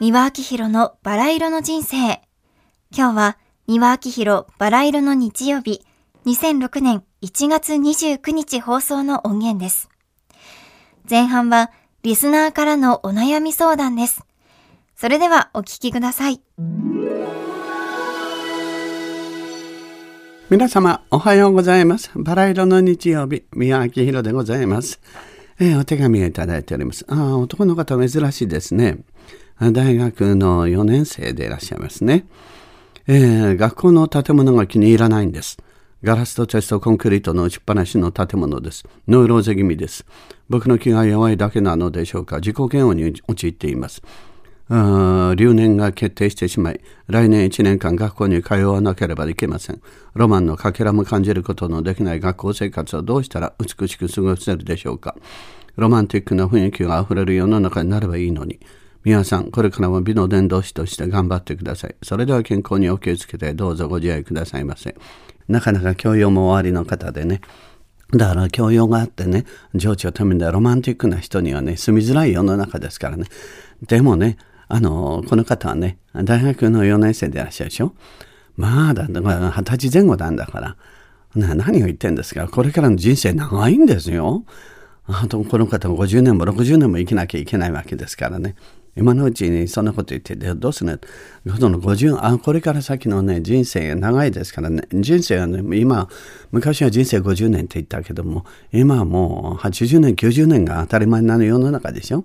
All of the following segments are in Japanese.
三輪明宏のバラ色の人生。今日は三輪明宏バラ色の日曜日、2006年1月29日放送の音源です。前半はリスナーからのお悩み相談です。それではお聞きください。皆様、おはようございます。バラ色の日曜日、宮明宏でございます。えー、お手紙をいただいております。ああ、男の方珍しいですね。大学の4年生でいらっしゃいますね。えー、学校の建物が気に入らないんです。ガラスとテストコンクリートの打ちっぱなしの建物です。ノイローゼ気味です。僕の気が弱いだけなのでしょうか。自己嫌悪に陥っています。留年が決定してしまい、来年1年間学校に通わなければいけません。ロマンのかけらも感じることのできない学校生活をどうしたら美しく過ごせるでしょうか。ロマンティックな雰囲気が溢れる世の中になればいいのに。皆さん、これからも美の伝道師として頑張ってください。それでは健康にお気をつけて、どうぞご自愛くださいませ。なかなか教養も終わりの方でね。だから教養があってね、情緒をためでロマンティックな人にはね、住みづらい世の中ですからね。でもね、あの、この方はね、大学の4年生でいらっしゃるでしょ？まあだ、二十歳前後なんだから。何を言ってんですか？これからの人生長いんですよ。あとこの方も50年も60年も生きなきゃいけないわけですからね。今のうちにそんなこと言ってどうするの？その50あこれから先のね人生が長いですからね。人生はね今昔は人生50年って言ったけども今はもう80年90年が当たり前な世の中でしょ？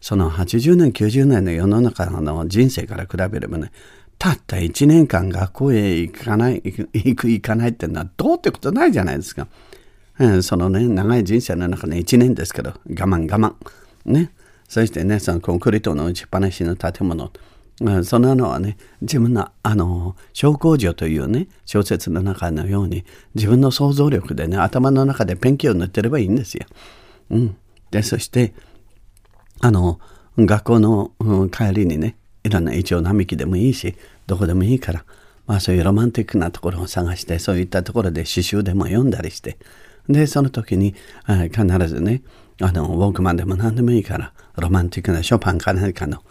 その80年90年の世の中の人生から比べればねたった1年間学校へ行かない行く行かないってのはどうってことないじゃないですか、うん、そのね長い人生の中で1年ですけど我慢我慢。ね。そしてね、そのコンクリートの打ちっぱなしの建物、そんなのはね、自分の、あの、小工場というね、小説の中のように、自分の想像力でね、頭の中でペンキを塗ってればいいんですよ。うん。で、そして、あの、学校の、うん、帰りにね、いろんな一応並木でもいいし、どこでもいいから、まあそういうロマンティックなところを探して、そういったところで詩集でも読んだりして、で、その時に、必ずね、あの、ウォークマンでも何でもいいから、ロマンティックなショパンか何かの、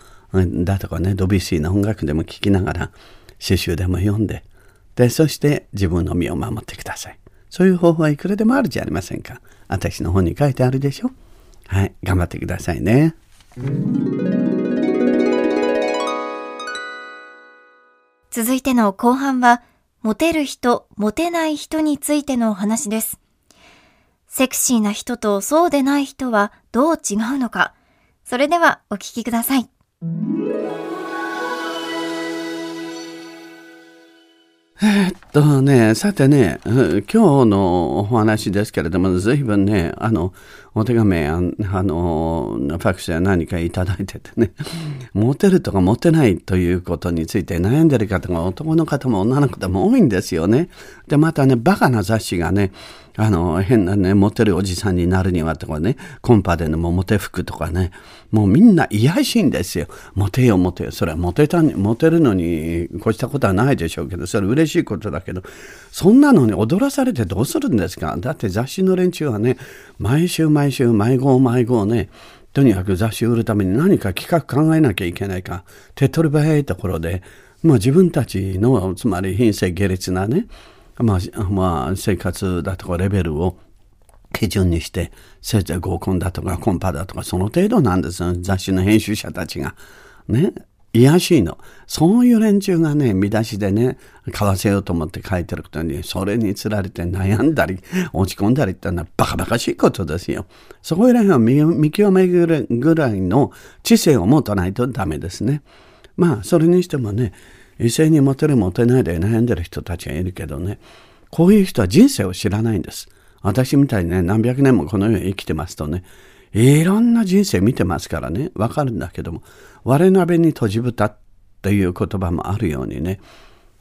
だとかね、ドビュッシーの音楽でも聴きながら、詩集でも読んで、で、そして自分の身を守ってください。そういう方法はいくらでもあるじゃありませんか。私の本に書いてあるでしょ。はい、頑張ってくださいね。続いての後半は、モテる人、モテない人についてのお話です。セクシーな人とそうでない人はどう違うのか。それではお聞きください。えっとね、さてね、今日のお話ですけれども、随分ね、あの、お手紙あ、あの、ファクスや何かいただいててね、モテるとかモテないということについて悩んでる方が男の方も女の方も多いんですよね。で、またね、バカな雑誌がね、あの、変なね、モテるおじさんになるにはとかね、コンパでのモテ服とかね、もうみんな癒やしいんですよ。モテよ、モテよ。それはモテた、モテるのに越したことはないでしょうけど、それ嬉しいことだけど、そんなのに踊らされてどうするんですか？だって雑誌の連中はね、毎週毎週、毎号毎号ね、とにかく雑誌売るために何か企画考えなきゃいけないか、手っ取り早いところで、まあ自分たちの、つまり品性下劣なね、まあ、まあ、生活だとかレベルを基準にして、せいぜい合コンだとかコンパだとか、その程度なんですよ。雑誌の編集者たちが。ね。癒しいの。そういう連中がね、見出しでね、買わせようと思って書いてることに、それにつられて悩んだり、落ち込んだりってのはバカバカしいことですよ。そこら辺は見極めるぐらいの知性を持たないとダメですね。まあ、それにしてもね、異性にモテるモテないで悩んでる人たちがいるけどね、こういう人は人生を知らないんです。私みたいにね、何百年もこの世に生きてますとね、いろんな人生見てますからね、わかるんだけども、我鍋に閉じ蓋っていう言葉もあるようにね、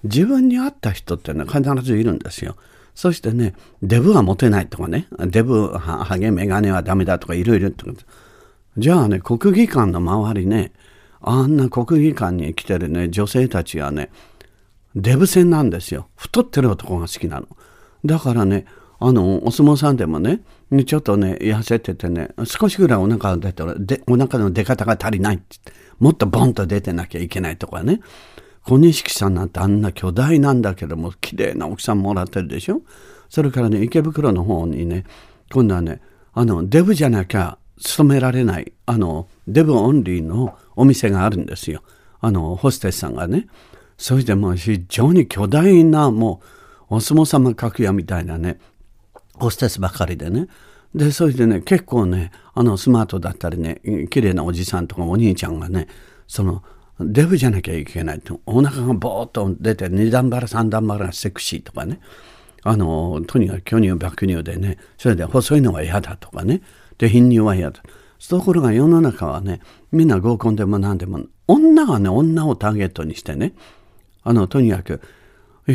自分に合った人ってのは必ずいるんですよ。そしてね、デブはモテないとかね、デブは、ハゲ、メガネはダメだとかいろいろってこと。じゃあね、国技館の周りね、あんな国技館に来てるね、女性たちはね、デブ戦なんですよ。太ってる男が好きなの。だからね、あの、お相撲さんでもね、ちょっとね、痩せててね、少しぐらいお腹が出たら、で、お腹の出方が足りないってもっとボンと出てなきゃいけないとかね。小錦さんなんてあんな巨大なんだけども、綺麗な奥さんもらってるでしょそれからね、池袋の方にね、今度はね、あの、デブじゃなきゃ勤められない、あの、デブオンリーのお店があるんですよ。あの、ホステスさんがね。それでもう非常に巨大な、もう、お相撲様格屋みたいなね、ホステスばかりでね。で、それでね、結構ね、あの、スマートだったりね、綺麗なおじさんとかお兄ちゃんがね、その、デブじゃなきゃいけないと。お腹がボーっと出て、二段腹、三段腹がセクシーとかね。あの、とにかく巨乳、爆乳でね、それで細いのは嫌だとかね。で、貧乳は嫌だ。ところが世の中はね、みんな合コンでも何でも、女はね、女をターゲットにしてね、あの、とにかく、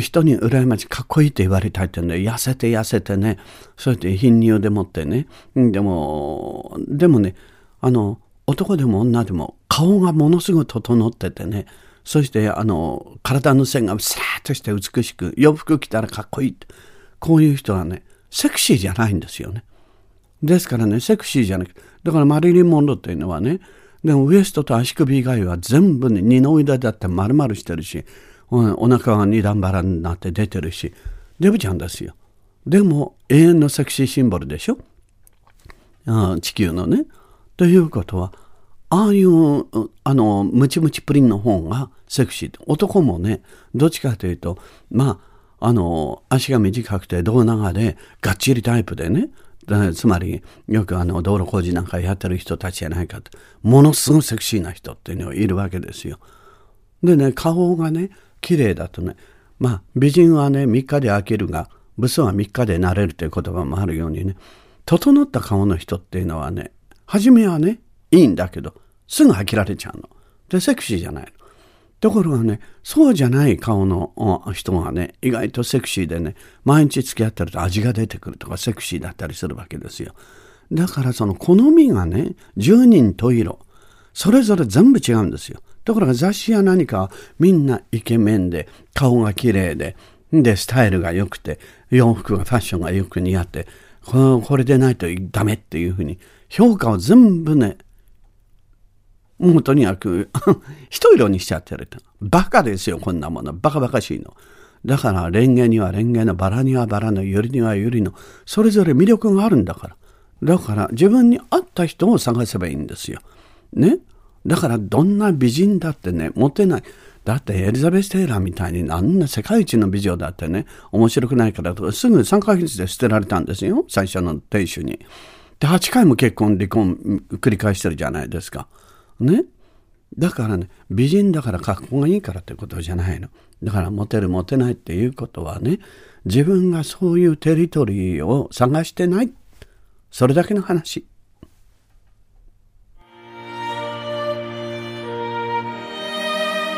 人に羨ましい、かっこいいって言われたいってね、痩せて痩せてね、そうやって貧乳でもってね、でも、でもね、あの、男でも女でも顔がものすごい整っててね、そしてあの、体の線がさーっとして美しく、洋服着たらかっこいい。こういう人はね、セクシーじゃないんですよね。ですからね、セクシーじゃなくて、だからマリリン・モンローっていうのはね、でもウエストと足首以外は全部ね、二の腕だって丸々してるし、お腹が二段腹になって出てるし、デブちゃんですよ。でも永遠のセクシーシンボルでしょあ地球のね。ということは、ああいう、あの、ムチムチプリンの方がセクシー。男もね、どっちかというと、まあ、あの、足が短くて胴長で、がっちりタイプでね、つまり、よくあの、道路工事なんかやってる人たちじゃないかと。ものすごいセクシーな人っていうのがいるわけですよ。でね、顔がね、綺麗だとね、まあ、美人はね、3日で飽きるが、ブスは3日で慣れるという言葉もあるようにね、整った顔の人っていうのはね、初めはね、いいんだけど、すぐ飽きられちゃうの。で、セクシーじゃないの。ところがね、そうじゃない顔の人がね、意外とセクシーでね、毎日付き合ってると味が出てくるとかセクシーだったりするわけですよ。だからその好みがね、十人十色、それぞれ全部違うんですよ。ところが雑誌や何かみんなイケメンで、顔が綺麗で、で、スタイルが良くて、洋服がファッションがよく似合って、これでないとダメっていうふうに、評価を全部ね、もうとにかく一色にしちゃってると。バカですよ、こんなもの。バカバカしいの。だから、レンゲにはレンゲの、バラにはバラの、ユリにはユリの、それぞれ魅力があるんだから。だから、自分に合った人を探せばいいんですよ。ね？だから、どんな美人だってね、モテない。だってエリザベス・テイラーみたいにあんな世界一の美女だってね、面白くないからとか、すぐ3ヶ月で捨てられたんですよ。最初の亭主に。で、8回も結婚、離婚繰り返してるじゃないですか。ね？だからね、美人だから格好がいいからってことじゃないの。だからモテるモテないっていうことはね、自分がそういうテリトリーを探してない。それだけの話。